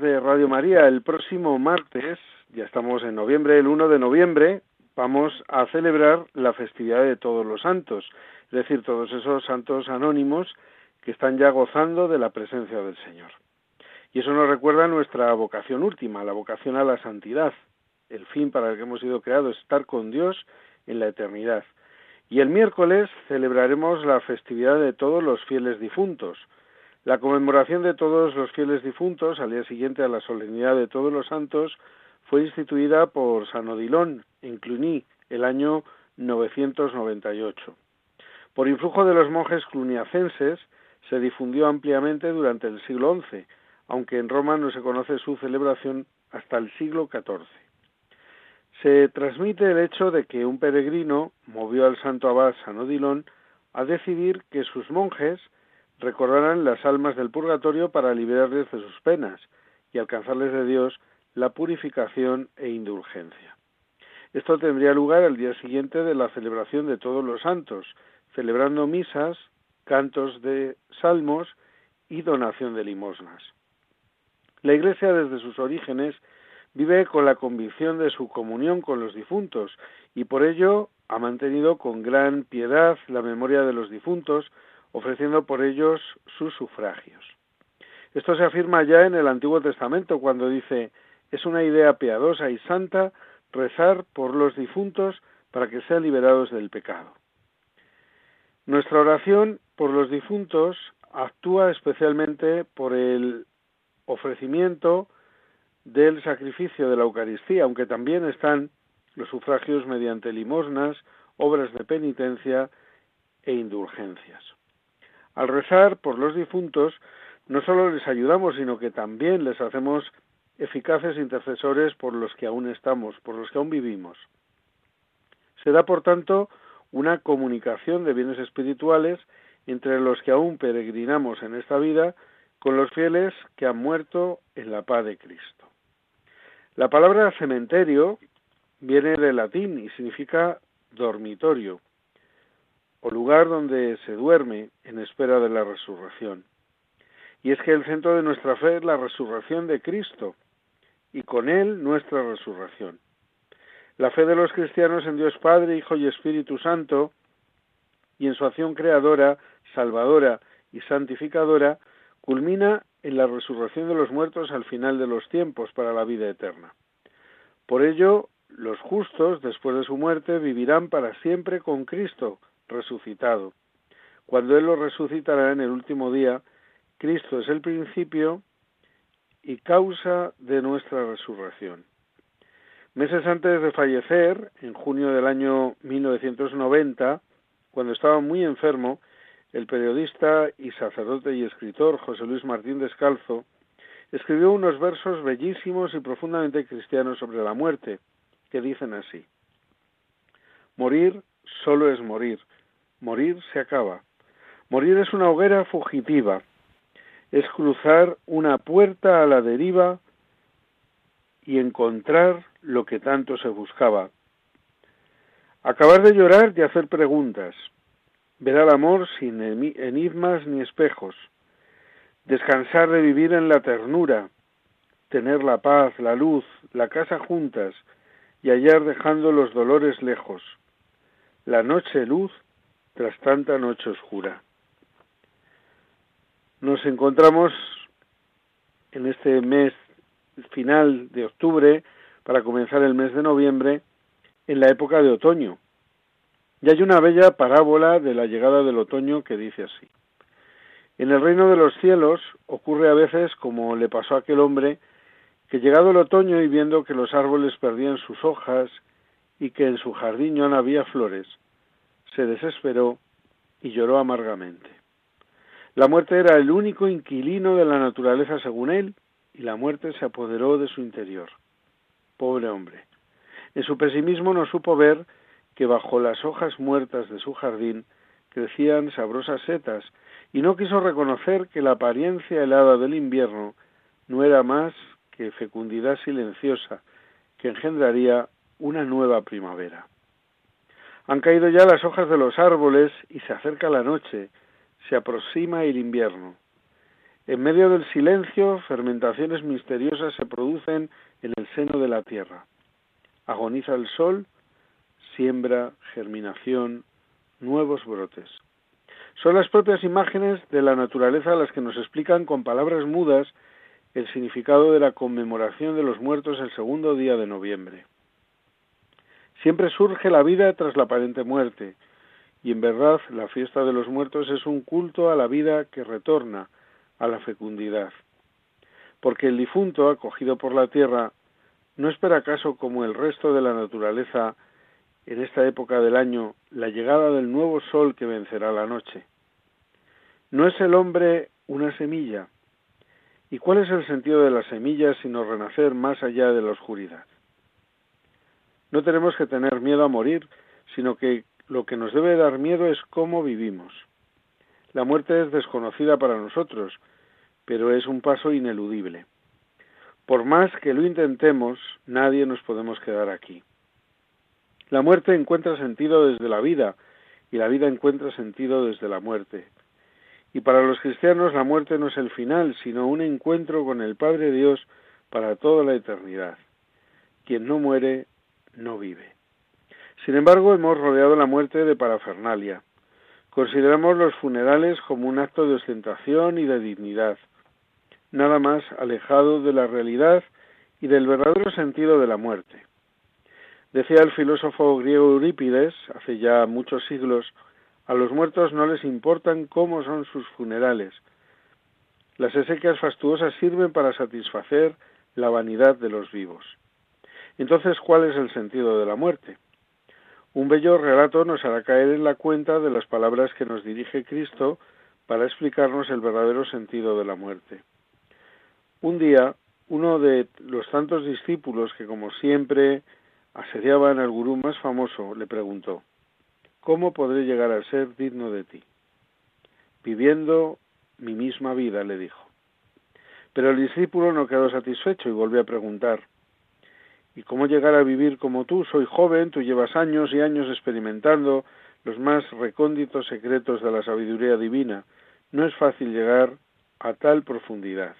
De Radio María, el próximo martes, ya estamos en noviembre, el 1 de noviembre, vamos a celebrar la festividad de todos los santos, es decir, todos esos santos anónimos que están ya gozando de la presencia del Señor. Y eso nos recuerda nuestra vocación última, la vocación a la santidad, el fin para el que hemos sido creados, estar con Dios en la eternidad. Y el miércoles celebraremos la festividad de todos los fieles difuntos, la conmemoración de todos los fieles difuntos, al día siguiente a la solemnidad de todos los santos, fue instituida por San Odilón en Cluny el año 998. Por influjo de los monjes cluniacenses se difundió ampliamente durante el siglo XI, aunque en Roma no se conoce su celebración hasta el siglo XIV. Se transmite el hecho de que un peregrino movió al santo abad San Odilon a decidir que sus monjes recordarán las almas del purgatorio para liberarles de sus penas y alcanzarles de Dios la purificación e indulgencia. Esto tendría lugar al día siguiente de la celebración de todos los santos, celebrando misas, cantos de salmos y donación de limosnas. La Iglesia desde sus orígenes vive con la convicción de su comunión con los difuntos y por ello ha mantenido con gran piedad la memoria de los difuntos, ofreciendo por ellos sus sufragios. Esto se afirma ya en el Antiguo Testamento cuando dice es una idea piadosa y santa rezar por los difuntos para que sean liberados del pecado. Nuestra oración por los difuntos actúa especialmente por el ofrecimiento del sacrificio de la Eucaristía, aunque también están los sufragios mediante limosnas, obras de penitencia e indulgencias. Al rezar por los difuntos, no solo les ayudamos, sino que también les hacemos eficaces intercesores por los que aún estamos, por los que aún vivimos. Se da, por tanto, una comunicación de bienes espirituales entre los que aún peregrinamos en esta vida con los fieles que han muerto en la paz de Cristo. La palabra cementerio viene del latín y significa dormitorio o lugar donde se duerme en espera de la resurrección. Y es que el centro de nuestra fe es la resurrección de Cristo y con él nuestra resurrección. La fe de los cristianos en Dios Padre, Hijo y Espíritu Santo y en su acción creadora, salvadora y santificadora culmina en la resurrección de los muertos al final de los tiempos para la vida eterna. Por ello, los justos, después de su muerte, vivirán para siempre con Cristo, resucitado. Cuando Él lo resucitará en el último día, Cristo es el principio y causa de nuestra resurrección. Meses antes de fallecer, en junio del año 1990, cuando estaba muy enfermo, el periodista y sacerdote y escritor José Luis Martín Descalzo escribió unos versos bellísimos y profundamente cristianos sobre la muerte, que dicen así. Morir solo es morir, Morir se acaba. Morir es una hoguera fugitiva. Es cruzar una puerta a la deriva y encontrar lo que tanto se buscaba. Acabar de llorar y hacer preguntas. Ver al amor sin enigmas ni espejos. Descansar de vivir en la ternura. Tener la paz, la luz, la casa juntas y hallar dejando los dolores lejos. La noche luz tras tanta noche oscura. Nos encontramos en este mes final de octubre para comenzar el mes de noviembre en la época de otoño. Y hay una bella parábola de la llegada del otoño que dice así. En el reino de los cielos ocurre a veces como le pasó a aquel hombre que llegado el otoño y viendo que los árboles perdían sus hojas y que en su jardín no había flores, se desesperó y lloró amargamente. La muerte era el único inquilino de la naturaleza según él, y la muerte se apoderó de su interior. Pobre hombre. En su pesimismo no supo ver que bajo las hojas muertas de su jardín crecían sabrosas setas y no quiso reconocer que la apariencia helada del invierno no era más que fecundidad silenciosa que engendraría una nueva primavera. Han caído ya las hojas de los árboles y se acerca la noche, se aproxima el invierno. En medio del silencio, fermentaciones misteriosas se producen en el seno de la tierra. Agoniza el sol, siembra, germinación, nuevos brotes. Son las propias imágenes de la naturaleza las que nos explican con palabras mudas el significado de la conmemoración de los muertos el segundo día de noviembre. Siempre surge la vida tras la aparente muerte, y en verdad la fiesta de los muertos es un culto a la vida que retorna, a la fecundidad. Porque el difunto, acogido por la tierra, no espera acaso como el resto de la naturaleza en esta época del año la llegada del nuevo sol que vencerá la noche. ¿No es el hombre una semilla? ¿Y cuál es el sentido de la semilla sino renacer más allá de la oscuridad? No tenemos que tener miedo a morir, sino que lo que nos debe dar miedo es cómo vivimos. La muerte es desconocida para nosotros, pero es un paso ineludible. Por más que lo intentemos, nadie nos podemos quedar aquí. La muerte encuentra sentido desde la vida y la vida encuentra sentido desde la muerte. Y para los cristianos la muerte no es el final, sino un encuentro con el Padre Dios para toda la eternidad. Quien no muere no vive. Sin embargo, hemos rodeado la muerte de parafernalia. Consideramos los funerales como un acto de ostentación y de dignidad, nada más alejado de la realidad y del verdadero sentido de la muerte. Decía el filósofo griego Eurípides, hace ya muchos siglos, a los muertos no les importan cómo son sus funerales. Las exequias fastuosas sirven para satisfacer la vanidad de los vivos. Entonces, ¿cuál es el sentido de la muerte? Un bello relato nos hará caer en la cuenta de las palabras que nos dirige Cristo para explicarnos el verdadero sentido de la muerte. Un día, uno de los tantos discípulos que, como siempre, asediaban al gurú más famoso, le preguntó, ¿Cómo podré llegar a ser digno de ti? Viviendo mi misma vida, le dijo. Pero el discípulo no quedó satisfecho y volvió a preguntar, y cómo llegar a vivir como tú. Soy joven, tú llevas años y años experimentando los más recónditos secretos de la sabiduría divina. No es fácil llegar a tal profundidad.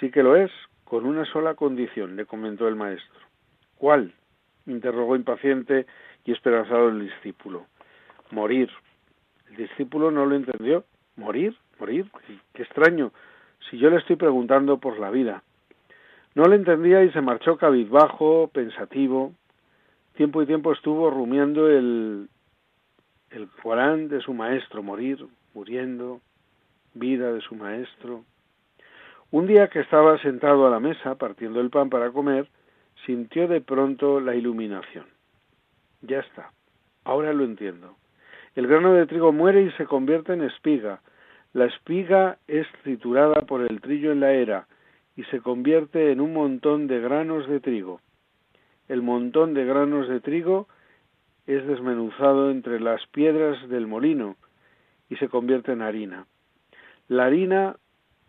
Sí que lo es, con una sola condición, le comentó el maestro. ¿Cuál? interrogó impaciente y esperanzado el discípulo. Morir. El discípulo no lo entendió. ¿Morir? ¿Morir? Qué extraño. Si yo le estoy preguntando por la vida. No le entendía y se marchó cabizbajo, pensativo. Tiempo y tiempo estuvo rumiando el, el Corán de su maestro, morir, muriendo, vida de su maestro. Un día que estaba sentado a la mesa partiendo el pan para comer, sintió de pronto la iluminación. Ya está, ahora lo entiendo. El grano de trigo muere y se convierte en espiga. La espiga es triturada por el trillo en la era y se convierte en un montón de granos de trigo. El montón de granos de trigo es desmenuzado entre las piedras del molino y se convierte en harina. La harina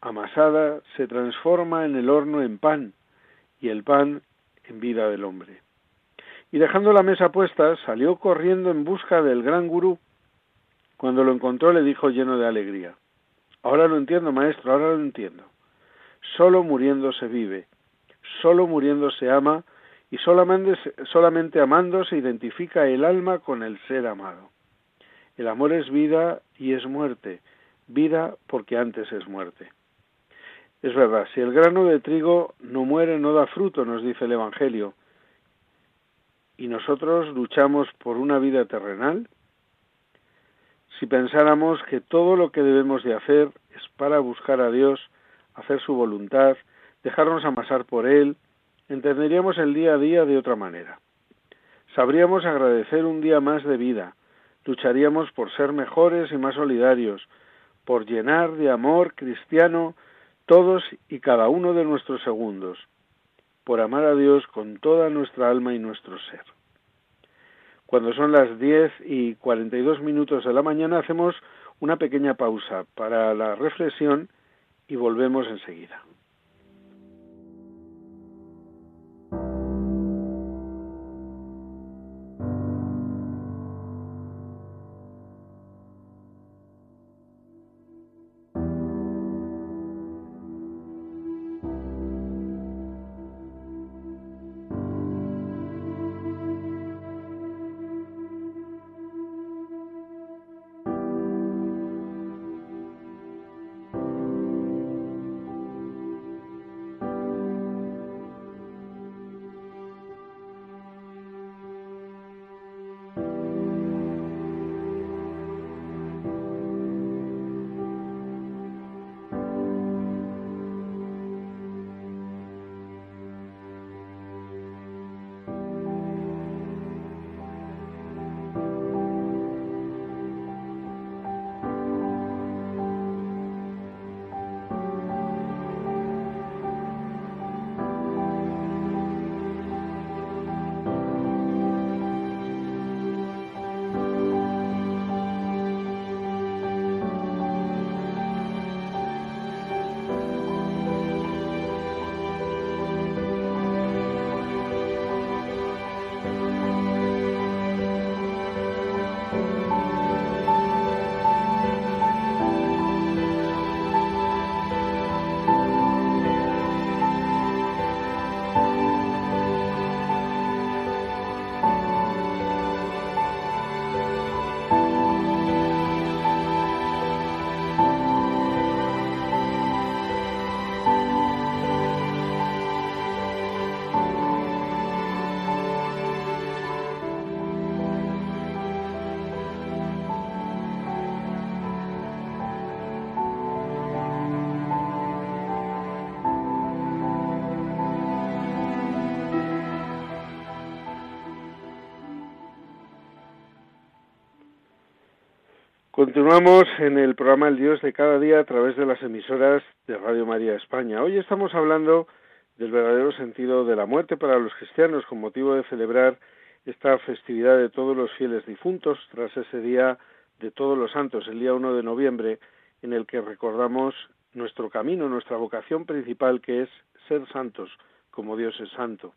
amasada se transforma en el horno en pan y el pan en vida del hombre. Y dejando la mesa puesta, salió corriendo en busca del gran gurú. Cuando lo encontró le dijo lleno de alegría, Ahora lo entiendo, maestro, ahora lo entiendo. Solo muriendo se vive, solo muriendo se ama y solamente, solamente amando se identifica el alma con el ser amado. El amor es vida y es muerte, vida porque antes es muerte. Es verdad, si el grano de trigo no muere, no da fruto, nos dice el Evangelio. Y nosotros luchamos por una vida terrenal. Si pensáramos que todo lo que debemos de hacer es para buscar a Dios, hacer su voluntad, dejarnos amasar por Él, entenderíamos el día a día de otra manera. Sabríamos agradecer un día más de vida, lucharíamos por ser mejores y más solidarios, por llenar de amor cristiano todos y cada uno de nuestros segundos, por amar a Dios con toda nuestra alma y nuestro ser. Cuando son las 10 y 42 minutos de la mañana hacemos una pequeña pausa para la reflexión y volvemos enseguida. Continuamos en el programa El Dios de cada día a través de las emisoras de Radio María España. Hoy estamos hablando del verdadero sentido de la muerte para los cristianos con motivo de celebrar esta festividad de todos los fieles difuntos tras ese día de todos los santos, el día 1 de noviembre, en el que recordamos nuestro camino, nuestra vocación principal que es ser santos como Dios es santo.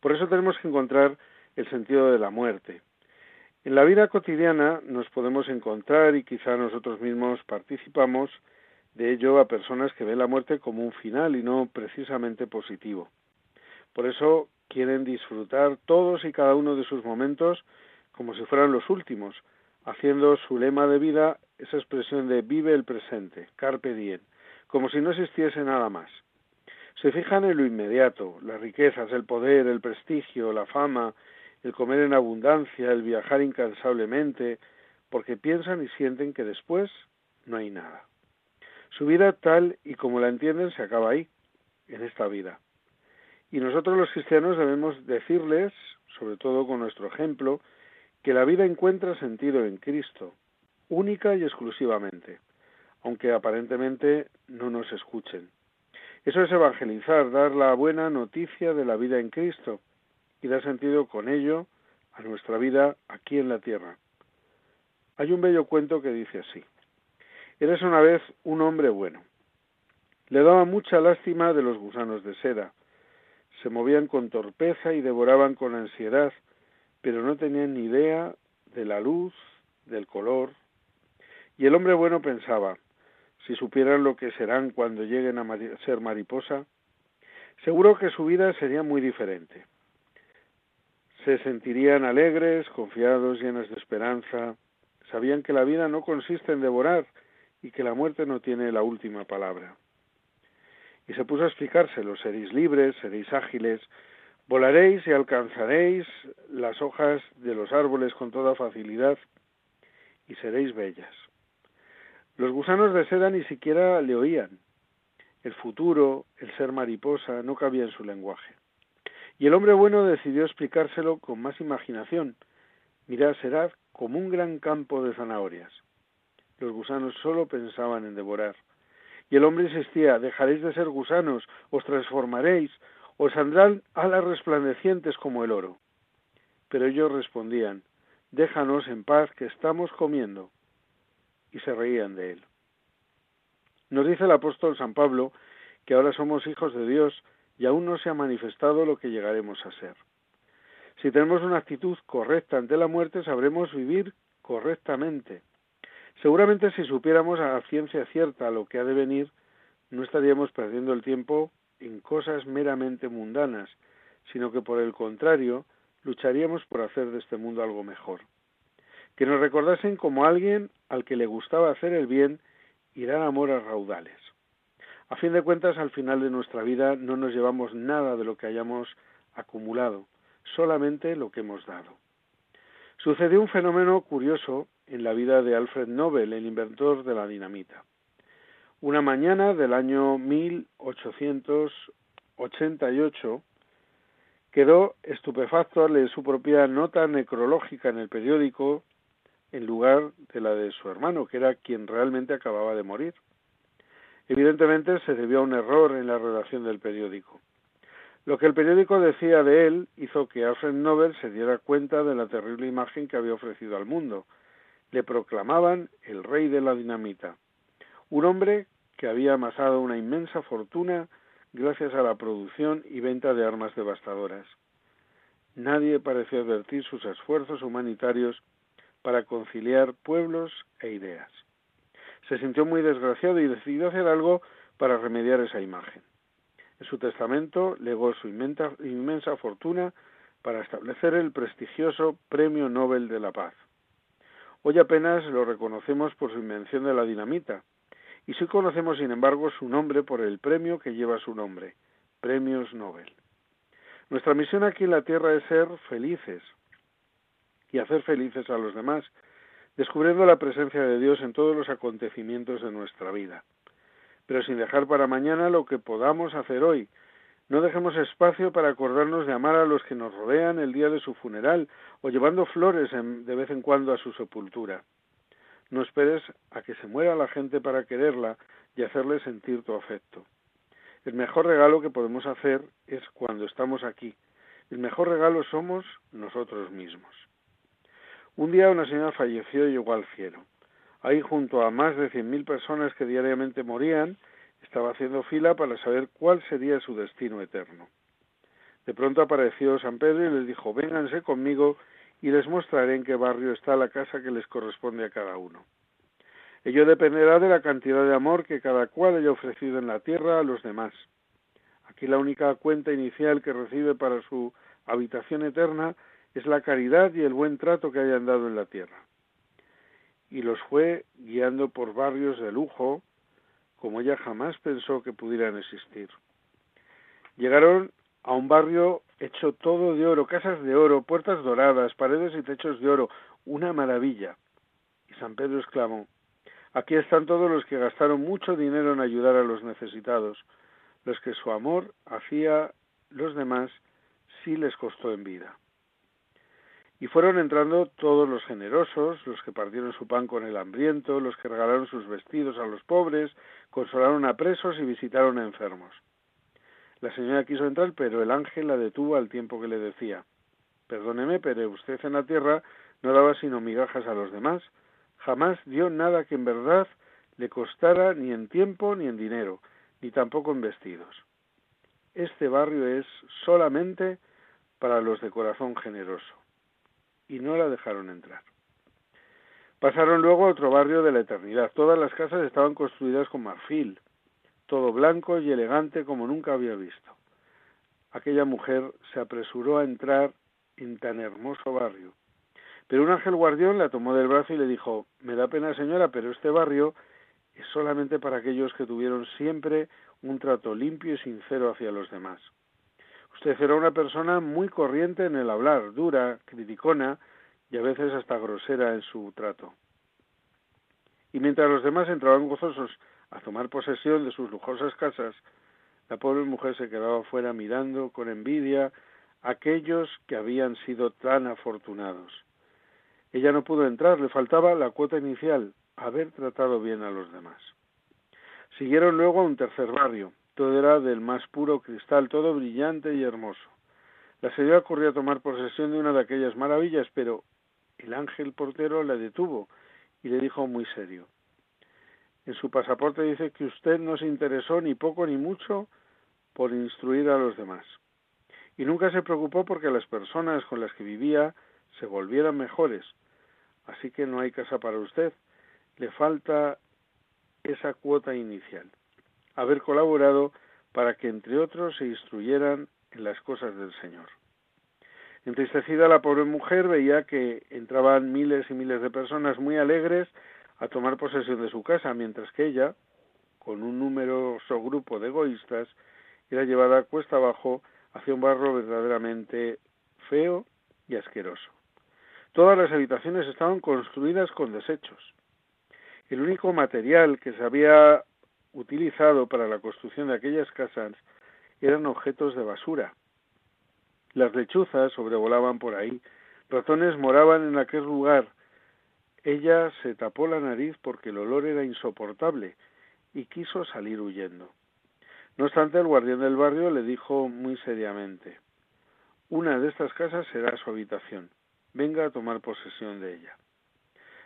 Por eso tenemos que encontrar el sentido de la muerte. En la vida cotidiana nos podemos encontrar y quizá nosotros mismos participamos de ello a personas que ven la muerte como un final y no precisamente positivo. Por eso quieren disfrutar todos y cada uno de sus momentos como si fueran los últimos, haciendo su lema de vida esa expresión de vive el presente, carpe diem, como si no existiese nada más. Se fijan en lo inmediato, las riquezas, el poder, el prestigio, la fama, el comer en abundancia, el viajar incansablemente, porque piensan y sienten que después no hay nada. Su vida tal y como la entienden se acaba ahí, en esta vida. Y nosotros los cristianos debemos decirles, sobre todo con nuestro ejemplo, que la vida encuentra sentido en Cristo, única y exclusivamente, aunque aparentemente no nos escuchen. Eso es evangelizar, dar la buena noticia de la vida en Cristo, y da sentido con ello a nuestra vida aquí en la tierra. Hay un bello cuento que dice así. Eres una vez un hombre bueno. Le daba mucha lástima de los gusanos de seda. Se movían con torpeza y devoraban con ansiedad, pero no tenían ni idea de la luz, del color. Y el hombre bueno pensaba, si supieran lo que serán cuando lleguen a ser mariposa, seguro que su vida sería muy diferente se sentirían alegres, confiados, llenos de esperanza. Sabían que la vida no consiste en devorar y que la muerte no tiene la última palabra. Y se puso a explicárselo, seréis libres, seréis ágiles, volaréis y alcanzaréis las hojas de los árboles con toda facilidad y seréis bellas. Los gusanos de seda ni siquiera le oían. El futuro, el ser mariposa, no cabía en su lenguaje. Y el hombre bueno decidió explicárselo con más imaginación. Mirad, será como un gran campo de zanahorias. Los gusanos solo pensaban en devorar. Y el hombre insistía, dejaréis de ser gusanos, os transformaréis, os saldrán alas resplandecientes como el oro. Pero ellos respondían, déjanos en paz que estamos comiendo. Y se reían de él. Nos dice el apóstol San Pablo que ahora somos hijos de Dios y aún no se ha manifestado lo que llegaremos a ser. Si tenemos una actitud correcta ante la muerte, sabremos vivir correctamente. Seguramente si supiéramos a ciencia cierta lo que ha de venir, no estaríamos perdiendo el tiempo en cosas meramente mundanas, sino que por el contrario, lucharíamos por hacer de este mundo algo mejor. Que nos recordasen como alguien al que le gustaba hacer el bien y dar amor a raudales. A fin de cuentas, al final de nuestra vida no nos llevamos nada de lo que hayamos acumulado, solamente lo que hemos dado. Sucedió un fenómeno curioso en la vida de Alfred Nobel, el inventor de la dinamita. Una mañana del año 1888 quedó estupefacto al leer su propia nota necrológica en el periódico en lugar de la de su hermano, que era quien realmente acababa de morir. Evidentemente se debió a un error en la redacción del periódico. Lo que el periódico decía de él hizo que Alfred Nobel se diera cuenta de la terrible imagen que había ofrecido al mundo. Le proclamaban el rey de la dinamita, un hombre que había amasado una inmensa fortuna gracias a la producción y venta de armas devastadoras. Nadie pareció advertir sus esfuerzos humanitarios para conciliar pueblos e ideas. Se sintió muy desgraciado y decidió hacer algo para remediar esa imagen. En su testamento legó su inmensa, fortuna para establecer el prestigioso Premio Nobel de la Paz. Hoy apenas lo reconocemos por su invención de la dinamita, y sí conocemos, sin embargo, su nombre por el premio que lleva su nombre, Premios Nobel. Nuestra misión aquí en la Tierra es ser felices y hacer felices a los demás, descubriendo la presencia de Dios en todos los acontecimientos de nuestra vida pero sin dejar para mañana lo que podamos hacer hoy. No dejemos espacio para acordarnos de amar a los que nos rodean el día de su funeral o llevando flores de vez en cuando a su sepultura. No esperes a que se muera la gente para quererla y hacerle sentir tu afecto. El mejor regalo que podemos hacer es cuando estamos aquí. El mejor regalo somos nosotros mismos. Un día una señora falleció y llegó al cielo. Ahí, junto a más de cien mil personas que diariamente morían, estaba haciendo fila para saber cuál sería su destino eterno. De pronto apareció San Pedro y les dijo, vénganse conmigo y les mostraré en qué barrio está la casa que les corresponde a cada uno. Ello dependerá de la cantidad de amor que cada cual haya ofrecido en la tierra a los demás. Aquí la única cuenta inicial que recibe para su habitación eterna es la caridad y el buen trato que hayan dado en la tierra y los fue guiando por barrios de lujo como ella jamás pensó que pudieran existir. Llegaron a un barrio hecho todo de oro, casas de oro, puertas doradas, paredes y techos de oro, una maravilla. Y San Pedro exclamó, aquí están todos los que gastaron mucho dinero en ayudar a los necesitados, los que su amor hacía los demás sí les costó en vida. Y fueron entrando todos los generosos, los que partieron su pan con el hambriento, los que regalaron sus vestidos a los pobres, consolaron a presos y visitaron a enfermos. La señora quiso entrar, pero el ángel la detuvo al tiempo que le decía Perdóneme, pero usted en la tierra no daba sino migajas a los demás, jamás dio nada que en verdad le costara ni en tiempo ni en dinero, ni tampoco en vestidos. Este barrio es solamente para los de corazón generoso y no la dejaron entrar. Pasaron luego a otro barrio de la eternidad. Todas las casas estaban construidas con marfil, todo blanco y elegante como nunca había visto. Aquella mujer se apresuró a entrar en tan hermoso barrio. Pero un ángel guardián la tomó del brazo y le dijo Me da pena, señora, pero este barrio es solamente para aquellos que tuvieron siempre un trato limpio y sincero hacia los demás. Usted era una persona muy corriente en el hablar, dura, criticona y a veces hasta grosera en su trato. Y mientras los demás entraban gozosos a tomar posesión de sus lujosas casas, la pobre mujer se quedaba fuera mirando con envidia a aquellos que habían sido tan afortunados. Ella no pudo entrar, le faltaba la cuota inicial, haber tratado bien a los demás. Siguieron luego a un tercer barrio. Todo era del más puro cristal, todo brillante y hermoso. La señora corrió a tomar posesión de una de aquellas maravillas, pero el ángel portero la detuvo y le dijo muy serio en su pasaporte dice que usted no se interesó ni poco ni mucho por instruir a los demás. Y nunca se preocupó porque las personas con las que vivía se volvieran mejores. Así que no hay casa para usted. Le falta esa cuota inicial. Haber colaborado para que, entre otros, se instruyeran en las cosas del Señor. Entristecida la pobre mujer veía que entraban miles y miles de personas muy alegres a tomar posesión de su casa, mientras que ella, con un numeroso grupo de egoístas, era llevada cuesta abajo hacia un barro verdaderamente feo y asqueroso. Todas las habitaciones estaban construidas con desechos. El único material que se había utilizado para la construcción de aquellas casas eran objetos de basura. Las lechuzas sobrevolaban por ahí, ratones moraban en aquel lugar, ella se tapó la nariz porque el olor era insoportable y quiso salir huyendo. No obstante, el guardián del barrio le dijo muy seriamente Una de estas casas será su habitación. Venga a tomar posesión de ella.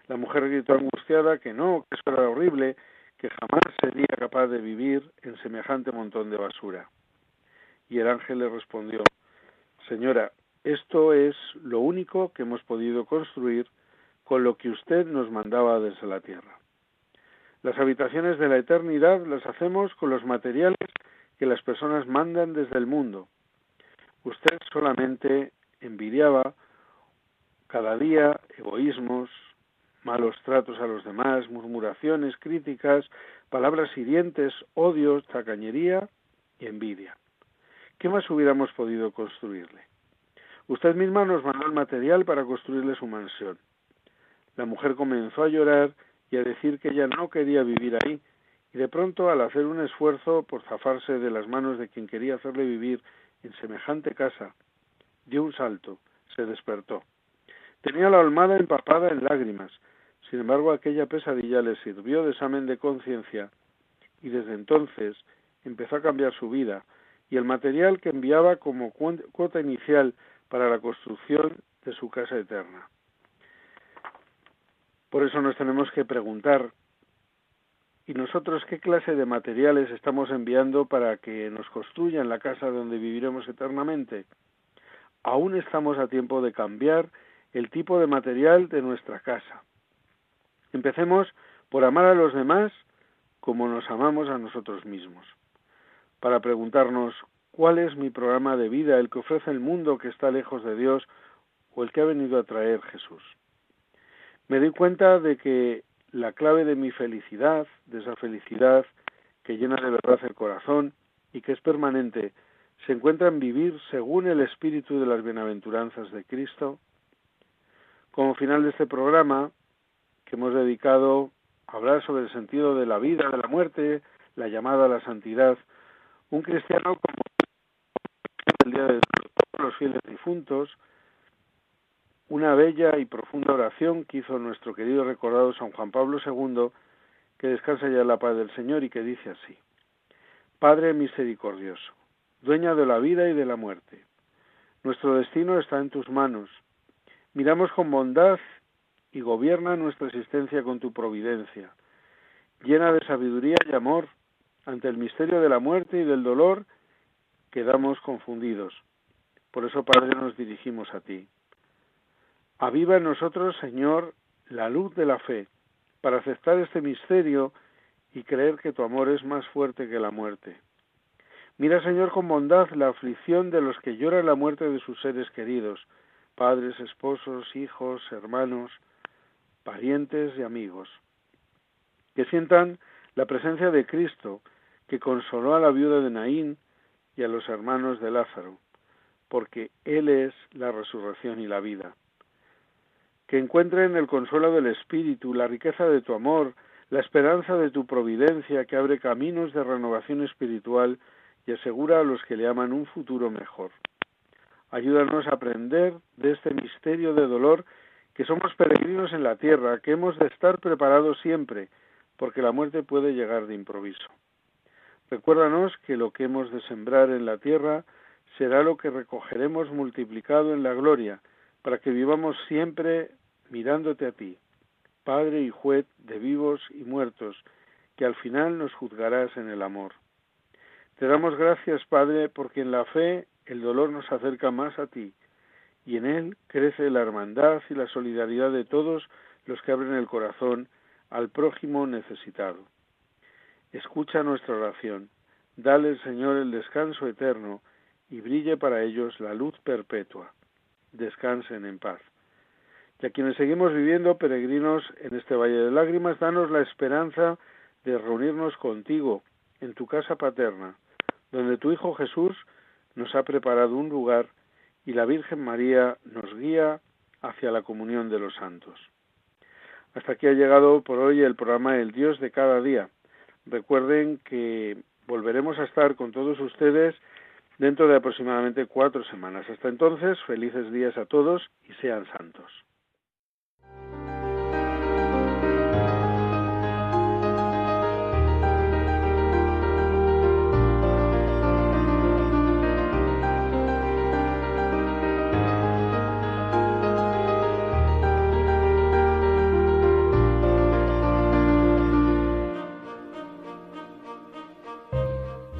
La mujer gritó angustiada que no, que eso era horrible, que jamás sería capaz de vivir en semejante montón de basura. Y el ángel le respondió Señora, esto es lo único que hemos podido construir con lo que usted nos mandaba desde la tierra. Las habitaciones de la eternidad las hacemos con los materiales que las personas mandan desde el mundo. Usted solamente envidiaba cada día egoísmos, malos tratos a los demás, murmuraciones, críticas, palabras hirientes, odios, tacañería y envidia. ¿Qué más hubiéramos podido construirle? Usted misma nos mandó el material para construirle su mansión. La mujer comenzó a llorar y a decir que ella no quería vivir ahí, y de pronto, al hacer un esfuerzo por zafarse de las manos de quien quería hacerle vivir en semejante casa, dio un salto, se despertó. Tenía la almada empapada en lágrimas, sin embargo aquella pesadilla le sirvió de examen de conciencia, y desde entonces empezó a cambiar su vida, y el material que enviaba como cuota inicial para la construcción de su casa eterna. Por eso nos tenemos que preguntar, ¿y nosotros qué clase de materiales estamos enviando para que nos construyan la casa donde viviremos eternamente? Aún estamos a tiempo de cambiar el tipo de material de nuestra casa. Empecemos por amar a los demás como nos amamos a nosotros mismos. Para preguntarnos, ¿cuál es mi programa de vida, el que ofrece el mundo que está lejos de Dios o el que ha venido a traer Jesús? me doy cuenta de que la clave de mi felicidad, de esa felicidad que llena de verdad el corazón y que es permanente, se encuentra en vivir según el espíritu de las bienaventuranzas de Cristo. Como final de este programa, que hemos dedicado a hablar sobre el sentido de la vida, de la muerte, la llamada a la santidad, un cristiano como el día de los fieles difuntos, una bella y profunda oración que hizo nuestro querido recordado San Juan Pablo II, que descansa ya en la paz del Señor y que dice así, Padre misericordioso, dueña de la vida y de la muerte, nuestro destino está en tus manos, miramos con bondad y gobierna nuestra existencia con tu providencia, llena de sabiduría y amor ante el misterio de la muerte y del dolor, quedamos confundidos. Por eso, Padre, nos dirigimos a ti. Aviva en nosotros, Señor, la luz de la fe, para aceptar este misterio y creer que tu amor es más fuerte que la muerte. Mira, Señor, con bondad la aflicción de los que lloran la muerte de sus seres queridos, padres, esposos, hijos, hermanos, parientes y amigos. Que sientan la presencia de Cristo, que consoló a la viuda de Naín y a los hermanos de Lázaro, porque Él es la resurrección y la vida que encuentren el consuelo del Espíritu, la riqueza de tu amor, la esperanza de tu providencia que abre caminos de renovación espiritual y asegura a los que le aman un futuro mejor. Ayúdanos a aprender de este misterio de dolor que somos peregrinos en la tierra, que hemos de estar preparados siempre porque la muerte puede llegar de improviso. Recuérdanos que lo que hemos de sembrar en la tierra será lo que recogeremos multiplicado en la gloria, para que vivamos siempre mirándote a ti, Padre y juez de vivos y muertos, que al final nos juzgarás en el amor. Te damos gracias, Padre, porque en la fe el dolor nos acerca más a ti, y en él crece la hermandad y la solidaridad de todos los que abren el corazón al prójimo necesitado. Escucha nuestra oración, dale, Señor, el descanso eterno, y brille para ellos la luz perpetua. Descansen en paz. Y a quienes seguimos viviendo peregrinos en este valle de lágrimas, danos la esperanza de reunirnos contigo en tu casa paterna, donde tu Hijo Jesús nos ha preparado un lugar y la Virgen María nos guía hacia la comunión de los santos. Hasta aquí ha llegado por hoy el programa El Dios de cada día. Recuerden que volveremos a estar con todos ustedes dentro de aproximadamente cuatro semanas. Hasta entonces, felices días a todos y sean santos.